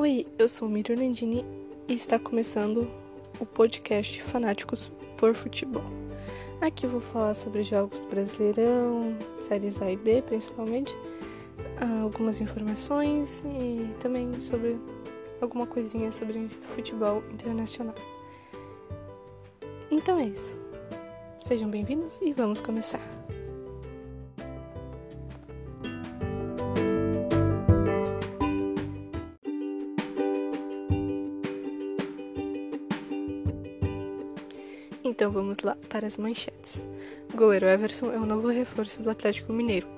Oi, eu sou Miriam Nandini e está começando o podcast Fanáticos por Futebol. Aqui vou falar sobre jogos do Brasileirão, séries A e B principalmente, algumas informações e também sobre alguma coisinha sobre futebol internacional. Então é isso. Sejam bem-vindos e vamos começar. Então vamos lá para as manchetes. goleiro Everson é o novo reforço do Atlético Mineiro.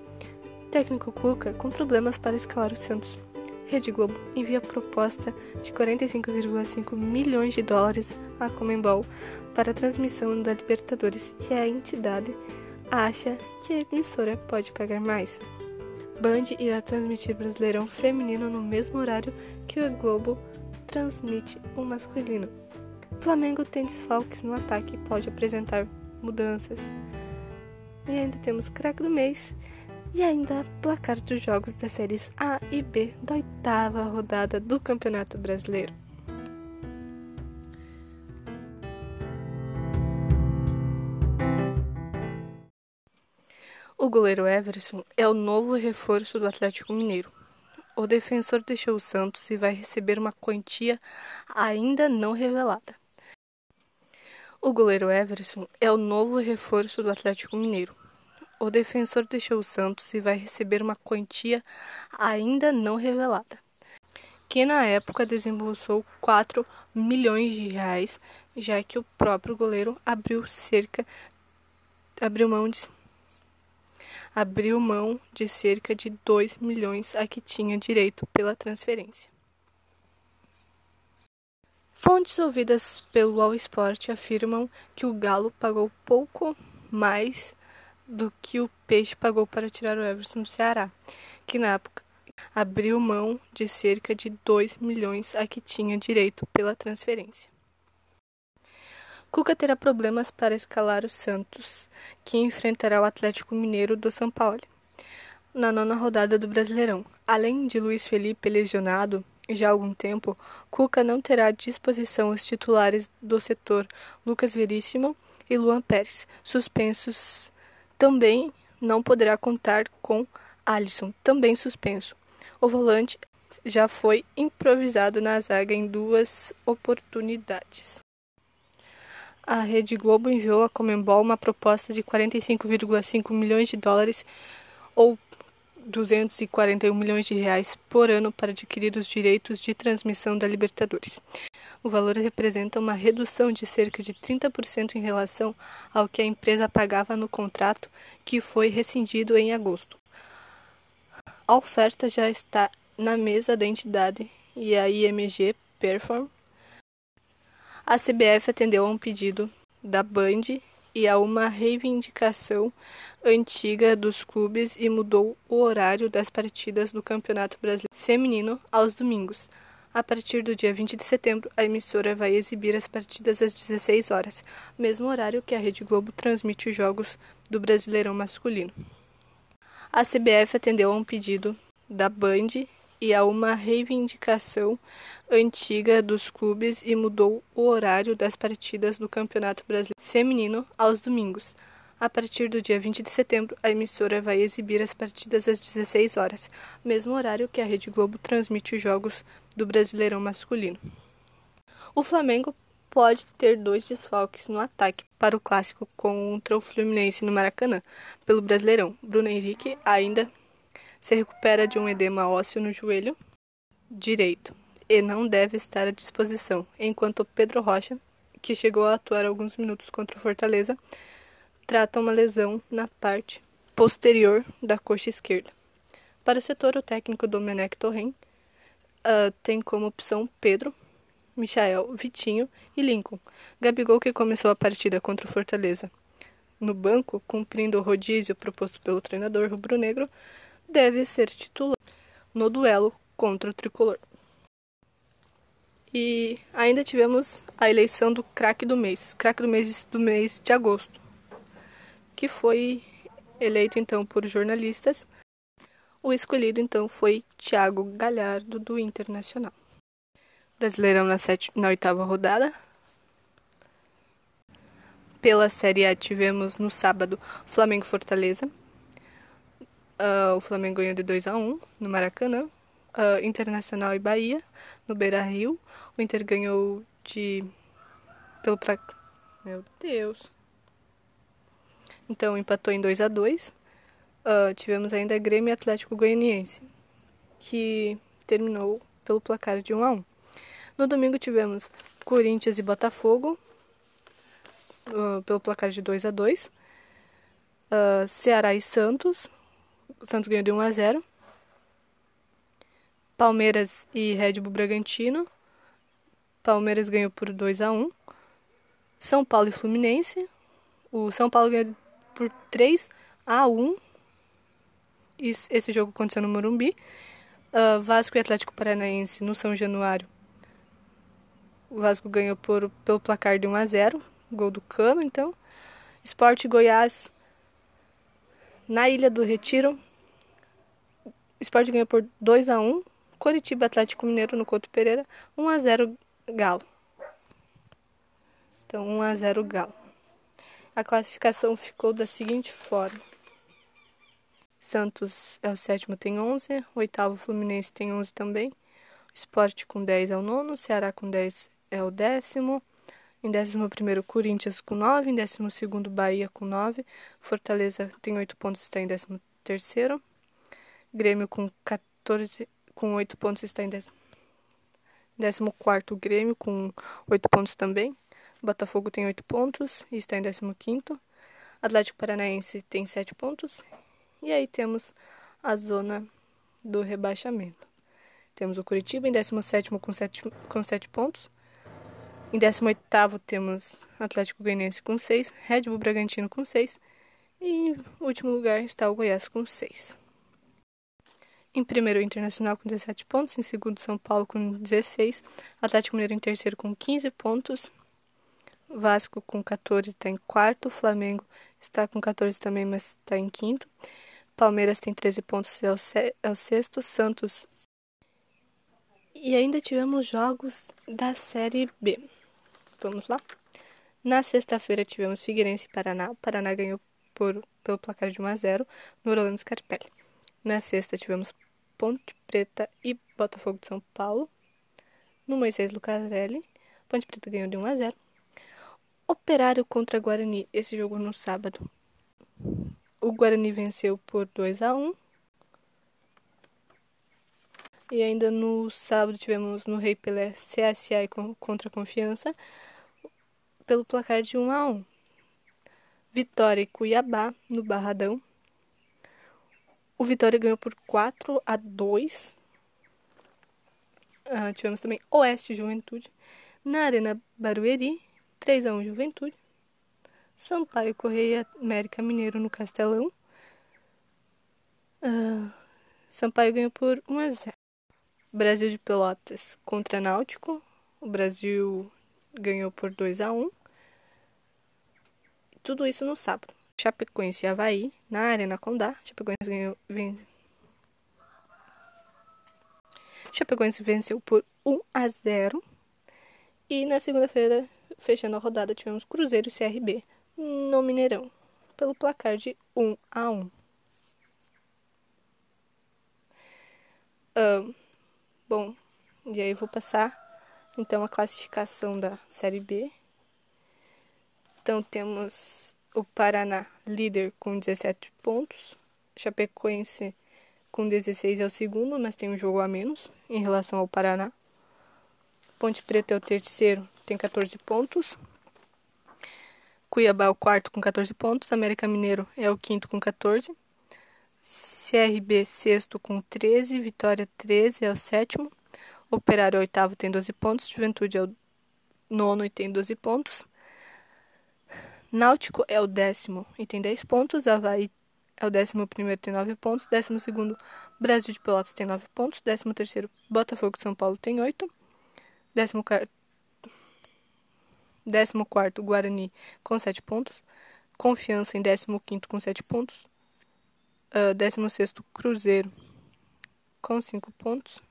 Técnico Cuca com problemas para escalar o Santos. Rede Globo envia proposta de 45,5 milhões de dólares à Comembol para a transmissão da Libertadores e a entidade acha que a emissora pode pagar mais. Band irá transmitir Brasileirão Feminino no mesmo horário que o Globo transmite o masculino. Flamengo tem desfalques no ataque e pode apresentar mudanças. E ainda temos craque do mês e ainda placar dos jogos das séries A e B da oitava rodada do Campeonato Brasileiro. O goleiro Everson é o novo reforço do Atlético Mineiro. O defensor deixou o Santos e vai receber uma quantia ainda não revelada. O goleiro Everson é o novo reforço do Atlético Mineiro. O defensor deixou o Santos e vai receber uma quantia ainda não revelada, que na época desembolsou 4 milhões de reais, já que o próprio goleiro abriu cerca abriu mão de abriu mão de cerca de 2 milhões a que tinha direito pela transferência. Fontes ouvidas pelo All Sport afirmam que o Galo pagou pouco mais do que o Peixe pagou para tirar o Everson do Ceará, que na época abriu mão de cerca de 2 milhões a que tinha direito pela transferência. Cuca terá problemas para escalar o Santos, que enfrentará o Atlético Mineiro do São Paulo na nona rodada do Brasileirão. Além de Luiz Felipe lesionado, já há algum tempo, Cuca não terá à disposição os titulares do setor Lucas Veríssimo e Luan Pérez, suspensos. Também não poderá contar com Alisson, também suspenso. O volante já foi improvisado na zaga em duas oportunidades. A Rede Globo enviou à Comembol uma proposta de 45,5 milhões de dólares ou 241 milhões de reais por ano para adquirir os direitos de transmissão da Libertadores. O valor representa uma redução de cerca de 30% em relação ao que a empresa pagava no contrato, que foi rescindido em agosto. A oferta já está na mesa da entidade e a IMG Perform. A CBF atendeu a um pedido da Band e a uma reivindicação antiga dos clubes e mudou o horário das partidas do Campeonato Brasileiro Feminino aos domingos. A partir do dia 20 de setembro, a emissora vai exibir as partidas às 16 horas, mesmo horário que a Rede Globo transmite os jogos do Brasileirão masculino. A CBF atendeu a um pedido da Band e a uma reivindicação antiga dos clubes e mudou o horário das partidas do Campeonato Brasileiro Feminino aos domingos. A partir do dia 20 de setembro, a emissora vai exibir as partidas às 16 horas, mesmo horário que a Rede Globo transmite os jogos do Brasileirão masculino. O Flamengo pode ter dois desfalques no ataque para o clássico contra o Fluminense no Maracanã, pelo Brasileirão. Bruno Henrique ainda se recupera de um edema ósseo no joelho direito e não deve estar à disposição, enquanto Pedro Rocha, que chegou a atuar alguns minutos contra o Fortaleza, trata uma lesão na parte posterior da coxa esquerda. Para o setor, o técnico Domenech Torren uh, tem como opção Pedro, Michael, Vitinho e Lincoln. Gabigol, que começou a partida contra o Fortaleza no banco, cumprindo o rodízio proposto pelo treinador rubro-negro, deve ser titular no duelo contra o tricolor. E ainda tivemos a eleição do craque do mês, craque do mês do mês de agosto que foi eleito então por jornalistas. O escolhido então foi Thiago Galhardo do Internacional. Brasileirão na, sete, na oitava rodada. Pela Série A tivemos no sábado Flamengo Fortaleza. Uh, o Flamengo ganhou de 2 a 1 no Maracanã. Uh, Internacional e Bahia no Beira Rio. O Inter ganhou de. pelo placar. Meu Deus. Então empatou em 2 a 2 uh, ah, Tivemos ainda Grêmio Atlético Goianiense, que terminou pelo placar de 1 a 1 No domingo tivemos Corinthians e Botafogo, pelo placar de 2 a 2 uh, Ceará e Santos, o Santos ganhou de 1 a 0 Palmeiras e Red Bull Bragantino, Palmeiras ganhou por 2 a 1 São Paulo e Fluminense, o São Paulo ganhou por 3 a 1. Esse jogo aconteceu no Morumbi. Uh, Vasco e Atlético Paranaense no São Januário. O Vasco ganhou por, pelo placar de 1 a 0, gol do Cano, então. Esporte Goiás na Ilha do Retiro. Esporte ganhou por 2 a 1. Coritiba Atlético Mineiro no Couto Pereira, 1 a 0 Galo. Então 1 a 0 Galo. A classificação ficou da seguinte forma: Santos é o sétimo, tem 11. O oitavo, Fluminense, tem 11 também. Esporte com 10 é o nono. Ceará com 10 é o décimo. Em décimo primeiro, Corinthians com 9. Em décimo segundo, Bahia com 9. Fortaleza tem 8 pontos, está em décimo terceiro. Grêmio com 14, com 8 pontos, está em décimo. Décimo quarto, Grêmio com 8 pontos também. Botafogo tem 8 pontos e está em 15º. Atlético Paranaense tem 7 pontos. E aí temos a zona do rebaixamento. Temos o Curitiba em 17º com 7, com 7 pontos. Em 18º temos Atlético Goianiense com 6, Red Bull Bragantino com 6 e em último lugar está o Goiás com 6. Em primeiro, Internacional com 17 pontos. Em segundo, São Paulo com 16. Atlético Mineiro em terceiro com 15 pontos. Vasco com 14 está em quarto. Flamengo está com 14 também, mas está em quinto. Palmeiras tem 13 pontos, é o, é o sexto. Santos. E ainda tivemos jogos da Série B. Vamos lá? Na sexta-feira tivemos Figueirense e Paraná. O Paraná ganhou por, pelo placar de 1 a 0 no Orlando Scarpelli. Na sexta tivemos Ponte Preta e Botafogo de São Paulo. No Moisés Lucarelli, Ponte Preta ganhou de 1 a 0. Operário contra Guarani, esse jogo no sábado. O Guarani venceu por 2 a 1. E ainda no sábado tivemos no Rei Pelé CSA contra Confiança pelo placar de 1 a 1. Vitória e Cuiabá no Barradão. O Vitória ganhou por 4 a 2. Ah, tivemos também Oeste Juventude na Arena Barueri 3 a 1 Juventude. Sampaio Correia América Mineiro no Castelão. Uh, Sampaio ganhou por 1 a 0. Brasil de Pelotas contra Náutico. O Brasil ganhou por 2 a 1. Tudo isso no sábado. Chapecoense e Havaí na Arena Condá. Chapecoense ganhou. Chapecoense venceu por 1 a 0. E na segunda-feira Fechando a rodada, tivemos Cruzeiro e CRB no Mineirão, pelo placar de 1 a 1. Uh, bom, e aí eu vou passar então a classificação da Série B. Então temos o Paraná líder com 17 pontos, Chapecoense com 16 é o segundo, mas tem um jogo a menos em relação ao Paraná. Ponte Preta é o terceiro, tem 14 pontos. Cuiabá é o quarto com 14 pontos. América Mineiro é o quinto com 14. CRB sexto com 13. Vitória 13 é o sétimo. Operário é oitavo tem 12 pontos. Juventude é o nono e tem 12 pontos. Náutico é o décimo e tem 10 pontos. Havaí é o décimo primeiro tem 9 pontos. Décimo segundo Brasil de Pelotas tem 9 pontos. Décimo terceiro Botafogo de São Paulo tem 8. Décimo quarto 14 Guarani com 7 pontos. Confiança em 15 com 7 pontos. Uh, ah, 16 Cruzeiro com 5 pontos.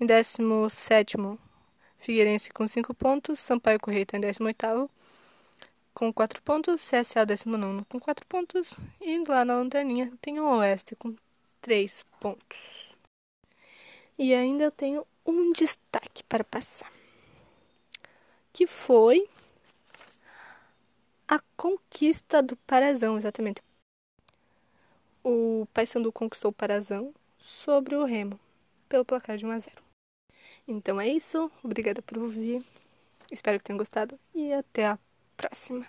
Em 17 Figueirense com 5 pontos, Sampaio Correia está em 18 com 4 pontos, CSA 19 com 4 pontos e lá na lanterninha tem o Oeste com 3 pontos. E ainda eu tenho um destaque para passar, que foi a conquista do Parazão, exatamente. O Paysandu conquistou o Parazão sobre o Remo pelo placar de 1 a 0. Então é isso. Obrigada por ouvir. Espero que tenham gostado e até a próxima.